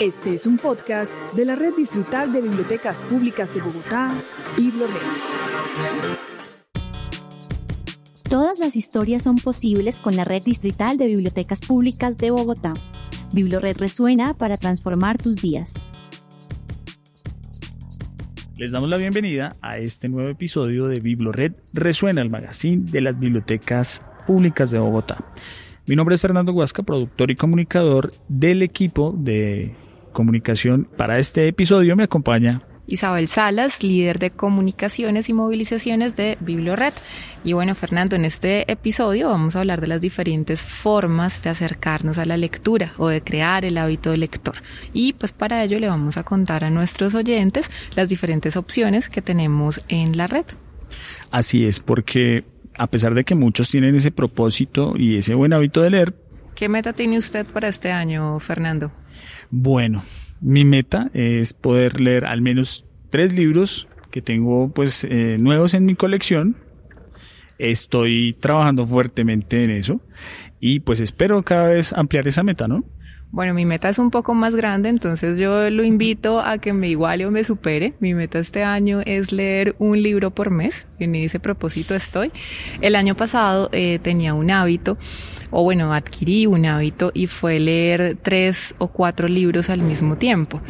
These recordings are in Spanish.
Este es un podcast de la Red Distrital de Bibliotecas Públicas de Bogotá, BibloRed. Todas las historias son posibles con la Red Distrital de Bibliotecas Públicas de Bogotá. BibloRed resuena para transformar tus días. Les damos la bienvenida a este nuevo episodio de BibloRed Resuena, el magazine de las bibliotecas públicas de Bogotá. Mi nombre es Fernando Huasca, productor y comunicador del equipo de comunicación. Para este episodio me acompaña Isabel Salas, líder de comunicaciones y movilizaciones de BiblioRed. Y bueno, Fernando, en este episodio vamos a hablar de las diferentes formas de acercarnos a la lectura o de crear el hábito de lector. Y pues para ello le vamos a contar a nuestros oyentes las diferentes opciones que tenemos en la red. Así es, porque a pesar de que muchos tienen ese propósito y ese buen hábito de leer. ¿Qué meta tiene usted para este año, Fernando? Bueno, mi meta es poder leer al menos tres libros que tengo pues eh, nuevos en mi colección. Estoy trabajando fuertemente en eso y pues espero cada vez ampliar esa meta, ¿no? Bueno, mi meta es un poco más grande, entonces yo lo invito a que me iguale o me supere. Mi meta este año es leer un libro por mes. En ese propósito estoy. El año pasado eh, tenía un hábito o bueno, adquirí un hábito y fue leer tres o cuatro libros al mismo tiempo.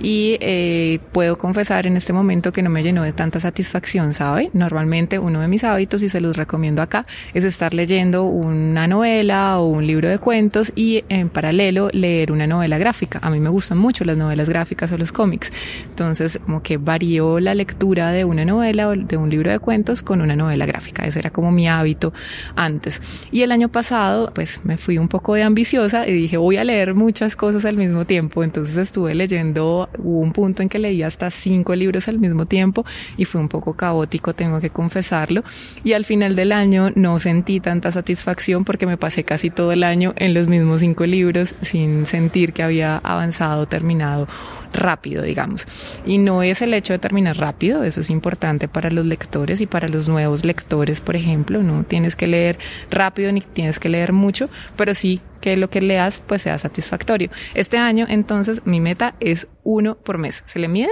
Y eh, puedo confesar en este momento que no me llenó de tanta satisfacción, ¿sabe? Normalmente uno de mis hábitos, y se los recomiendo acá, es estar leyendo una novela o un libro de cuentos y en paralelo leer una novela gráfica. A mí me gustan mucho las novelas gráficas o los cómics. Entonces, como que varió la lectura de una novela o de un libro de cuentos con una novela gráfica. Ese era como mi hábito antes. Y el año pasado pues me fui un poco de ambiciosa y dije voy a leer muchas cosas al mismo tiempo. Entonces estuve leyendo, hubo un punto en que leí hasta cinco libros al mismo tiempo y fue un poco caótico, tengo que confesarlo. Y al final del año no sentí tanta satisfacción porque me pasé casi todo el año en los mismos cinco libros sin sentir que había avanzado, terminado rápido, digamos. Y no es el hecho de terminar rápido, eso es importante para los lectores y para los nuevos lectores, por ejemplo, no tienes que leer rápido ni tienes que leer mucho, pero sí que lo que leas pues sea satisfactorio. Este año entonces mi meta es uno por mes. ¿Se le mide?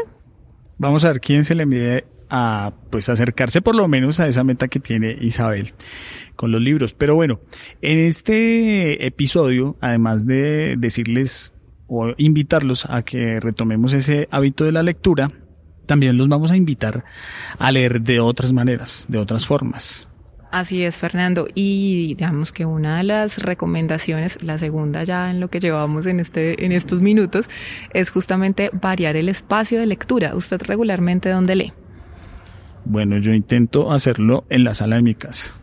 Vamos a ver quién se le mide a pues acercarse por lo menos a esa meta que tiene Isabel con los libros. Pero bueno, en este episodio, además de decirles o invitarlos a que retomemos ese hábito de la lectura, también los vamos a invitar a leer de otras maneras, de otras formas. Así es, Fernando. Y digamos que una de las recomendaciones, la segunda ya en lo que llevamos en este, en estos minutos, es justamente variar el espacio de lectura. ¿Usted regularmente dónde lee? Bueno, yo intento hacerlo en la sala de mi casa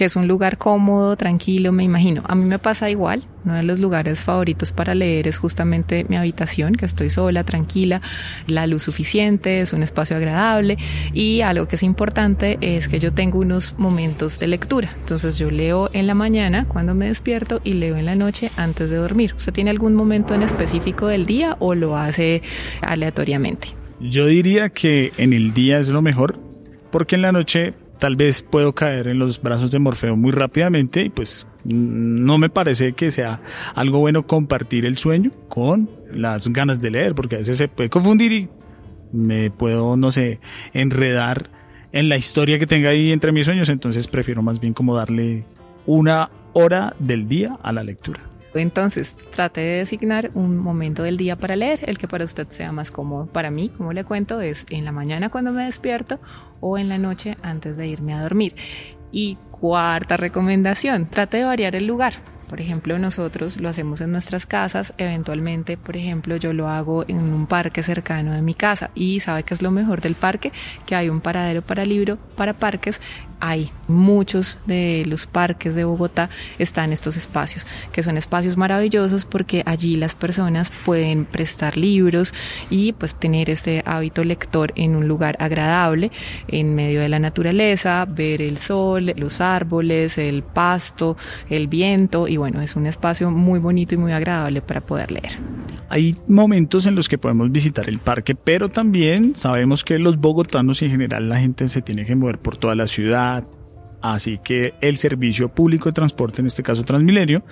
que es un lugar cómodo, tranquilo, me imagino. A mí me pasa igual. Uno de los lugares favoritos para leer es justamente mi habitación, que estoy sola, tranquila, la luz suficiente, es un espacio agradable y algo que es importante es que yo tengo unos momentos de lectura. Entonces yo leo en la mañana cuando me despierto y leo en la noche antes de dormir. ¿Usted tiene algún momento en específico del día o lo hace aleatoriamente? Yo diría que en el día es lo mejor porque en la noche tal vez puedo caer en los brazos de Morfeo muy rápidamente y pues no me parece que sea algo bueno compartir el sueño con las ganas de leer, porque a veces se puede confundir y me puedo, no sé, enredar en la historia que tenga ahí entre mis sueños, entonces prefiero más bien como darle una hora del día a la lectura. Entonces, trate de designar un momento del día para leer, el que para usted sea más cómodo. Para mí, como le cuento, es en la mañana cuando me despierto o en la noche antes de irme a dormir. Y cuarta recomendación, trate de variar el lugar. Por ejemplo, nosotros lo hacemos en nuestras casas, eventualmente, por ejemplo, yo lo hago en un parque cercano de mi casa y sabe que es lo mejor del parque, que hay un paradero para libro, para parques hay. Muchos de los parques de Bogotá están estos espacios, que son espacios maravillosos porque allí las personas pueden prestar libros y pues tener este hábito lector en un lugar agradable, en medio de la naturaleza, ver el sol, los árboles, el pasto, el viento y bueno, es un espacio muy bonito y muy agradable para poder leer. Hay momentos en los que podemos visitar el parque, pero también sabemos que los bogotanos y en general la gente se tiene que mover por toda la ciudad Así que el servicio público de transporte, en este caso Transmilenio,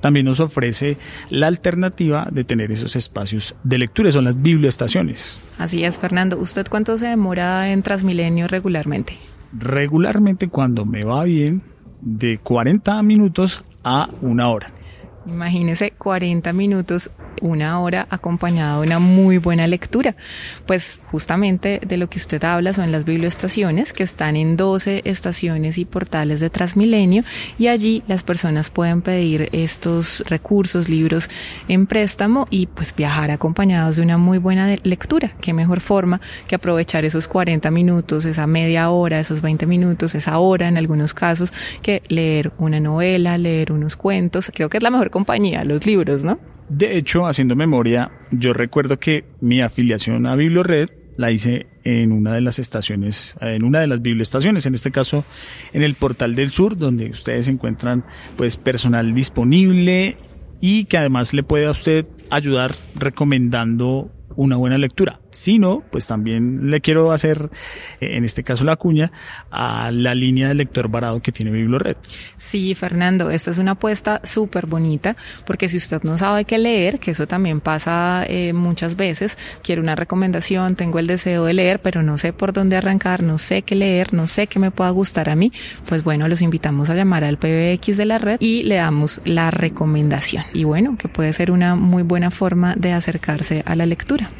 también nos ofrece la alternativa de tener esos espacios de lectura, son las biblioestaciones. Así es, Fernando. ¿Usted cuánto se demora en Transmilenio regularmente? Regularmente cuando me va bien, de 40 minutos a una hora. Imagínese 40 minutos una hora acompañado de una muy buena lectura. Pues justamente de lo que usted habla son las biblioestaciones que están en 12 estaciones y portales de Transmilenio y allí las personas pueden pedir estos recursos, libros en préstamo y pues viajar acompañados de una muy buena lectura. Qué mejor forma que aprovechar esos 40 minutos, esa media hora, esos 20 minutos, esa hora en algunos casos, que leer una novela, leer unos cuentos. Creo que es la mejor compañía, los libros, ¿no? De hecho, haciendo memoria, yo recuerdo que mi afiliación a BiblioRed la hice en una de las estaciones, en una de las biblioestaciones, en este caso en el Portal del Sur, donde ustedes encuentran pues personal disponible y que además le puede a usted ayudar recomendando una buena lectura. Si no, pues también le quiero hacer, eh, en este caso la cuña, a la línea de lector varado que tiene BiblioRed. Sí, Fernando, esta es una apuesta súper bonita, porque si usted no sabe qué leer, que eso también pasa eh, muchas veces, quiero una recomendación, tengo el deseo de leer, pero no sé por dónde arrancar, no sé qué leer, no sé qué me pueda gustar a mí, pues bueno, los invitamos a llamar al PBX de la red y le damos la recomendación. Y bueno, que puede ser una muy buena forma de acercarse a la lectura.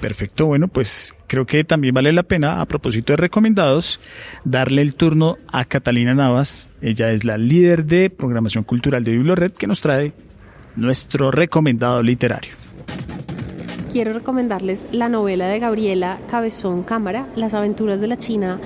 Perfecto, bueno, pues creo que también vale la pena, a propósito de recomendados, darle el turno a Catalina Navas. Ella es la líder de programación cultural de BiblioRed que nos trae nuestro recomendado literario. Quiero recomendarles la novela de Gabriela Cabezón Cámara, Las aventuras de la China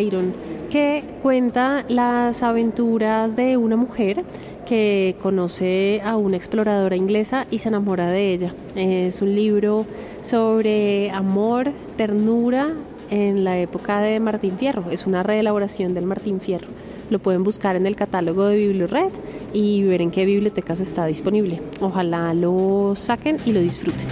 Iron, que cuenta las aventuras de una mujer que conoce a una exploradora inglesa y se enamora de ella. Es un libro sobre amor, ternura en la época de Martín Fierro. Es una reelaboración del Martín Fierro. Lo pueden buscar en el catálogo de BiblioRed y ver en qué bibliotecas está disponible. Ojalá lo saquen y lo disfruten.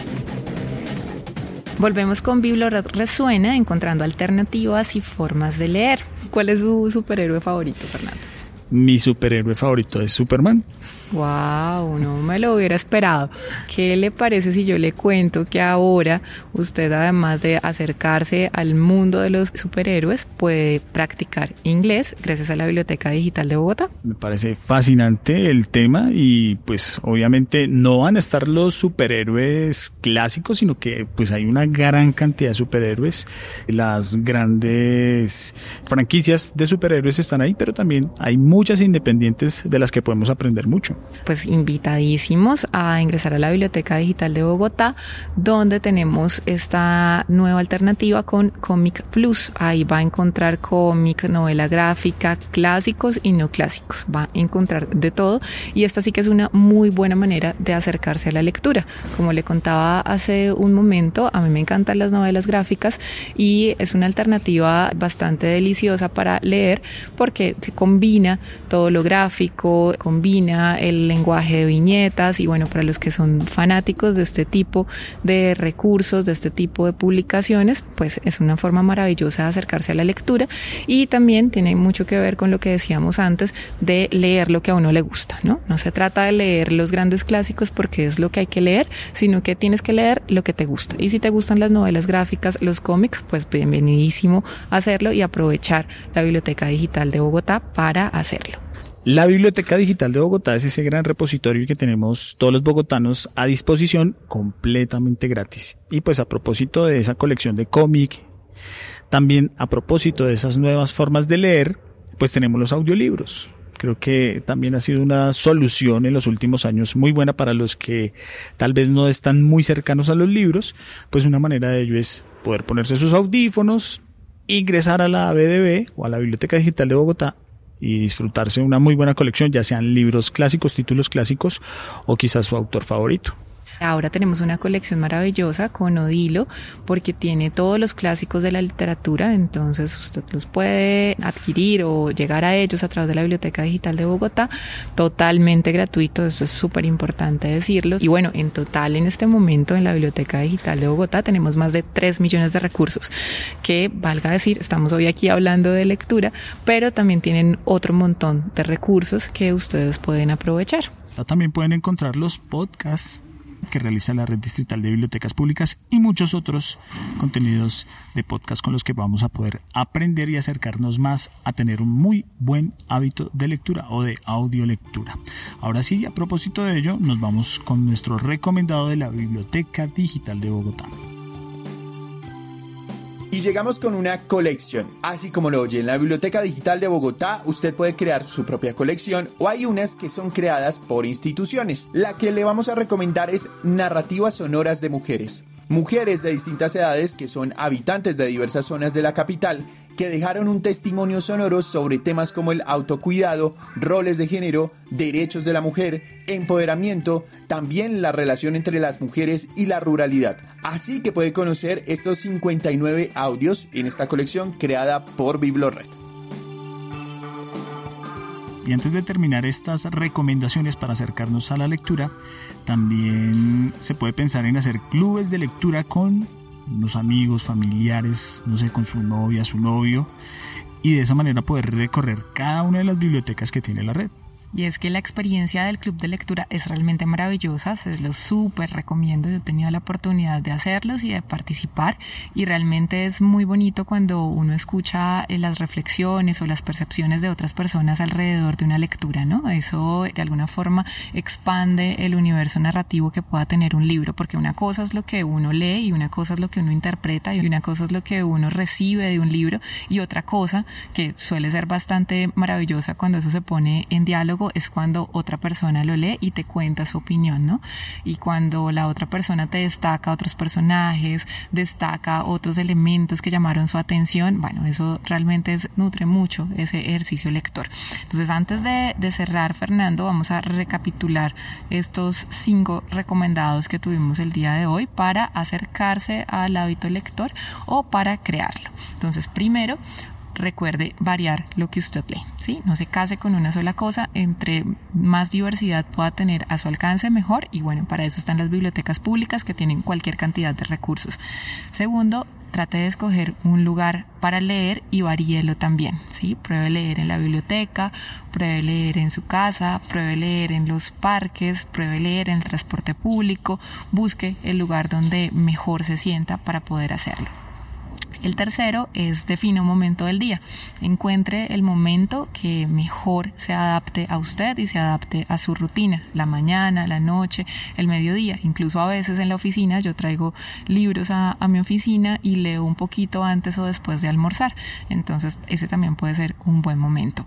Volvemos con BiblioRed Resuena, encontrando alternativas y formas de leer. ¿Cuál es su superhéroe favorito, Fernando? Mi superhéroe favorito es Superman. Wow, no me lo hubiera esperado. ¿Qué le parece si yo le cuento que ahora usted además de acercarse al mundo de los superhéroes puede practicar inglés gracias a la Biblioteca Digital de Bogotá? Me parece fascinante el tema y pues obviamente no van a estar los superhéroes clásicos, sino que pues hay una gran cantidad de superhéroes. Las grandes franquicias de superhéroes están ahí, pero también hay muchas independientes de las que podemos aprender mucho pues invitadísimos a ingresar a la Biblioteca Digital de Bogotá, donde tenemos esta nueva alternativa con Comic Plus. Ahí va a encontrar cómic, novela gráfica, clásicos y no clásicos. Va a encontrar de todo y esta sí que es una muy buena manera de acercarse a la lectura. Como le contaba hace un momento, a mí me encantan las novelas gráficas y es una alternativa bastante deliciosa para leer porque se combina todo lo gráfico, combina el lenguaje de viñetas y bueno, para los que son fanáticos de este tipo de recursos, de este tipo de publicaciones, pues es una forma maravillosa de acercarse a la lectura y también tiene mucho que ver con lo que decíamos antes de leer lo que a uno le gusta, ¿no? No se trata de leer los grandes clásicos porque es lo que hay que leer, sino que tienes que leer lo que te gusta. Y si te gustan las novelas gráficas, los cómics, pues bienvenidísimo hacerlo y aprovechar la Biblioteca Digital de Bogotá para hacerlo. La Biblioteca Digital de Bogotá es ese gran repositorio que tenemos todos los bogotanos a disposición completamente gratis. Y pues a propósito de esa colección de cómic, también a propósito de esas nuevas formas de leer, pues tenemos los audiolibros. Creo que también ha sido una solución en los últimos años muy buena para los que tal vez no están muy cercanos a los libros, pues una manera de ello es poder ponerse sus audífonos, ingresar a la BDB o a la Biblioteca Digital de Bogotá y disfrutarse una muy buena colección, ya sean libros clásicos, títulos clásicos o quizás su autor favorito. Ahora tenemos una colección maravillosa con Odilo porque tiene todos los clásicos de la literatura, entonces usted los puede adquirir o llegar a ellos a través de la Biblioteca Digital de Bogotá totalmente gratuito, eso es súper importante decirlo. Y bueno, en total en este momento en la Biblioteca Digital de Bogotá tenemos más de 3 millones de recursos que, valga decir, estamos hoy aquí hablando de lectura, pero también tienen otro montón de recursos que ustedes pueden aprovechar. También pueden encontrar los podcasts que realiza la Red Distrital de Bibliotecas Públicas y muchos otros contenidos de podcast con los que vamos a poder aprender y acercarnos más a tener un muy buen hábito de lectura o de audiolectura. Ahora sí, a propósito de ello, nos vamos con nuestro recomendado de la Biblioteca Digital de Bogotá. Y llegamos con una colección. Así como lo oye, en la Biblioteca Digital de Bogotá usted puede crear su propia colección o hay unas que son creadas por instituciones. La que le vamos a recomendar es Narrativas Sonoras de Mujeres. Mujeres de distintas edades que son habitantes de diversas zonas de la capital que dejaron un testimonio sonoro sobre temas como el autocuidado, roles de género, derechos de la mujer, empoderamiento, también la relación entre las mujeres y la ruralidad. Así que puede conocer estos 59 audios en esta colección creada por Biblored. Y antes de terminar estas recomendaciones para acercarnos a la lectura, también se puede pensar en hacer clubes de lectura con unos amigos, familiares, no sé, con su novia, su novio, y de esa manera poder recorrer cada una de las bibliotecas que tiene la red. Y es que la experiencia del club de lectura es realmente maravillosa, se los súper recomiendo, yo he tenido la oportunidad de hacerlos y de participar y realmente es muy bonito cuando uno escucha eh, las reflexiones o las percepciones de otras personas alrededor de una lectura, ¿no? Eso de alguna forma expande el universo narrativo que pueda tener un libro, porque una cosa es lo que uno lee y una cosa es lo que uno interpreta y una cosa es lo que uno recibe de un libro y otra cosa que suele ser bastante maravillosa cuando eso se pone en diálogo es cuando otra persona lo lee y te cuenta su opinión, ¿no? Y cuando la otra persona te destaca otros personajes, destaca otros elementos que llamaron su atención, bueno, eso realmente nutre mucho ese ejercicio lector. Entonces, antes de, de cerrar, Fernando, vamos a recapitular estos cinco recomendados que tuvimos el día de hoy para acercarse al hábito lector o para crearlo. Entonces, primero, recuerde variar lo que usted lee, ¿sí? No se case con una sola cosa, entre más diversidad pueda tener a su alcance, mejor, y bueno, para eso están las bibliotecas públicas que tienen cualquier cantidad de recursos. Segundo, trate de escoger un lugar para leer y varíelo también, ¿sí? Pruebe leer en la biblioteca, pruebe leer en su casa, pruebe leer en los parques, pruebe leer en el transporte público, busque el lugar donde mejor se sienta para poder hacerlo. El tercero es define un momento del día. Encuentre el momento que mejor se adapte a usted y se adapte a su rutina. La mañana, la noche, el mediodía. Incluso a veces en la oficina yo traigo libros a, mi oficina y leo un poquito antes o después de almorzar. Entonces ese también puede ser un buen momento.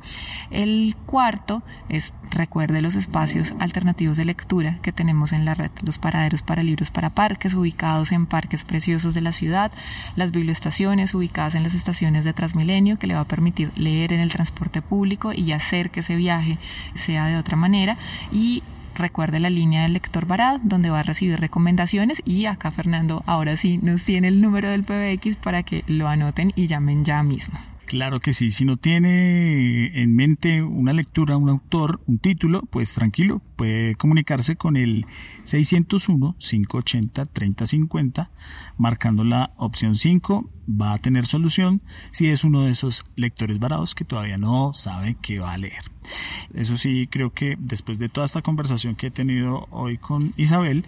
El cuarto es recuerde los espacios alternativos de lectura que tenemos en la red. Los paraderos para libros para parques ubicados en parques preciosos de la ciudad. Las biblioestaciones ubicadas en las estaciones de Transmilenio que le va a permitir leer en el transporte público y hacer que ese viaje sea de otra manera y recuerde la línea del lector varado donde va a recibir recomendaciones y acá Fernando ahora sí nos tiene el número del PBX para que lo anoten y llamen ya mismo. Claro que sí, si no tiene en mente una lectura, un autor, un título, pues tranquilo, puede comunicarse con el 601-580-3050, marcando la opción 5, va a tener solución si es uno de esos lectores varados que todavía no sabe qué va a leer. Eso sí, creo que después de toda esta conversación que he tenido hoy con Isabel,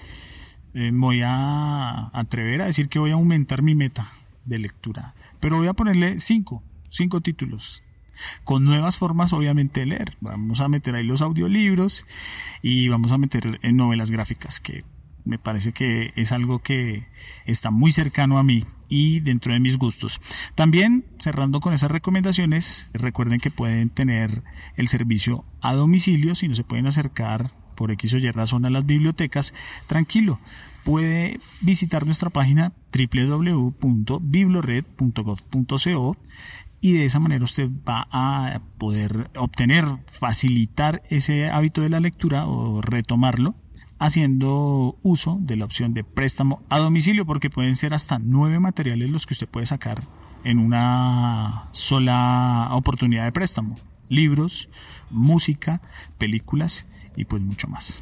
eh, voy a atrever a decir que voy a aumentar mi meta de lectura, pero voy a ponerle 5 cinco títulos con nuevas formas obviamente de leer. Vamos a meter ahí los audiolibros y vamos a meter novelas gráficas que me parece que es algo que está muy cercano a mí y dentro de mis gustos. También, cerrando con esas recomendaciones, recuerden que pueden tener el servicio a domicilio si no se pueden acercar por X o Y razón a las bibliotecas, tranquilo. Puede visitar nuestra página www.biblored.gov.co y de esa manera usted va a poder obtener, facilitar ese hábito de la lectura o retomarlo haciendo uso de la opción de préstamo a domicilio porque pueden ser hasta nueve materiales los que usted puede sacar en una sola oportunidad de préstamo. Libros, música, películas y pues mucho más.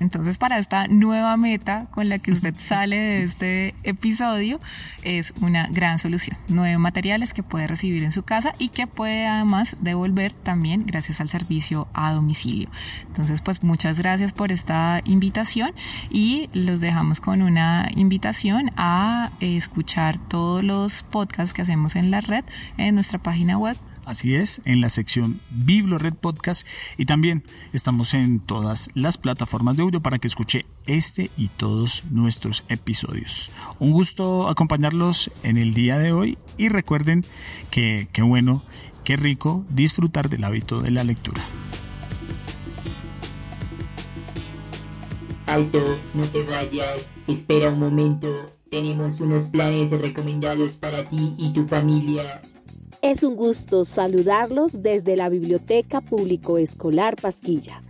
Entonces, para esta nueva meta con la que usted sale de este episodio, es una gran solución. Nueve materiales que puede recibir en su casa y que puede además devolver también gracias al servicio a domicilio. Entonces, pues muchas gracias por esta invitación y los dejamos con una invitación a escuchar todos los podcasts que hacemos en la red en nuestra página web Así es, en la sección BibloRed Podcast y también estamos en todas las plataformas de audio para que escuche este y todos nuestros episodios. Un gusto acompañarlos en el día de hoy y recuerden que qué bueno, qué rico disfrutar del hábito de la lectura. Alto, no te vayas, espera un momento. Tenemos unos planes recomendados para ti y tu familia. Es un gusto saludarlos desde la Biblioteca Público Escolar Pasquilla.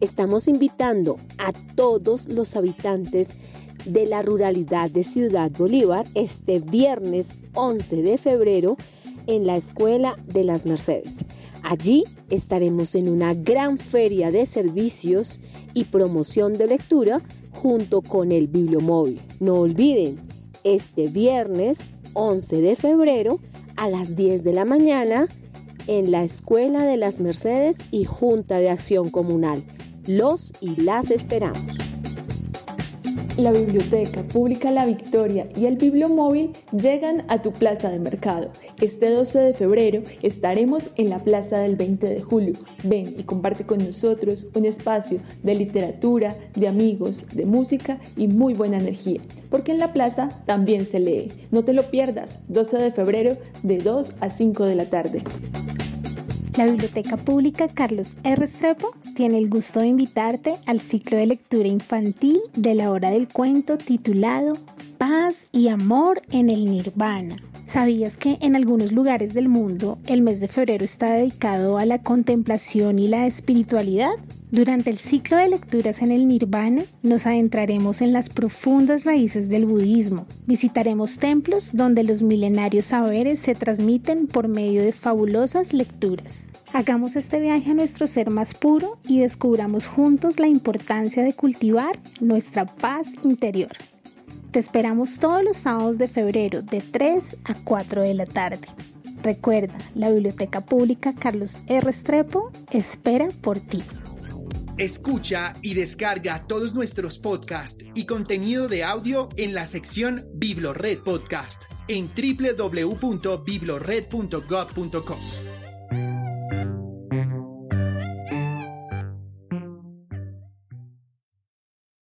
Estamos invitando a todos los habitantes de la ruralidad de Ciudad Bolívar este viernes 11 de febrero en la Escuela de las Mercedes. Allí estaremos en una gran feria de servicios y promoción de lectura junto con el Bibliomóvil. No olviden, este viernes 11 de febrero a las 10 de la mañana en la Escuela de las Mercedes y Junta de Acción Comunal. Los y las esperamos. La Biblioteca Pública La Victoria y el Bibliomóvil llegan a tu plaza de mercado. Este 12 de febrero estaremos en la plaza del 20 de julio. Ven y comparte con nosotros un espacio de literatura, de amigos, de música y muy buena energía. Porque en la plaza también se lee. No te lo pierdas, 12 de febrero de 2 a 5 de la tarde. La Biblioteca Pública Carlos R. Strepo tiene el gusto de invitarte al ciclo de lectura infantil de la hora del cuento titulado Paz y Amor en el Nirvana. ¿Sabías que en algunos lugares del mundo el mes de febrero está dedicado a la contemplación y la espiritualidad? Durante el ciclo de lecturas en el Nirvana nos adentraremos en las profundas raíces del budismo. Visitaremos templos donde los milenarios saberes se transmiten por medio de fabulosas lecturas. Hagamos este viaje a nuestro ser más puro y descubramos juntos la importancia de cultivar nuestra paz interior. Te esperamos todos los sábados de febrero de 3 a 4 de la tarde. Recuerda, la Biblioteca Pública Carlos R. Strepo espera por ti. Escucha y descarga todos nuestros podcasts y contenido de audio en la sección Biblored Podcast en www.biblored.gov.com.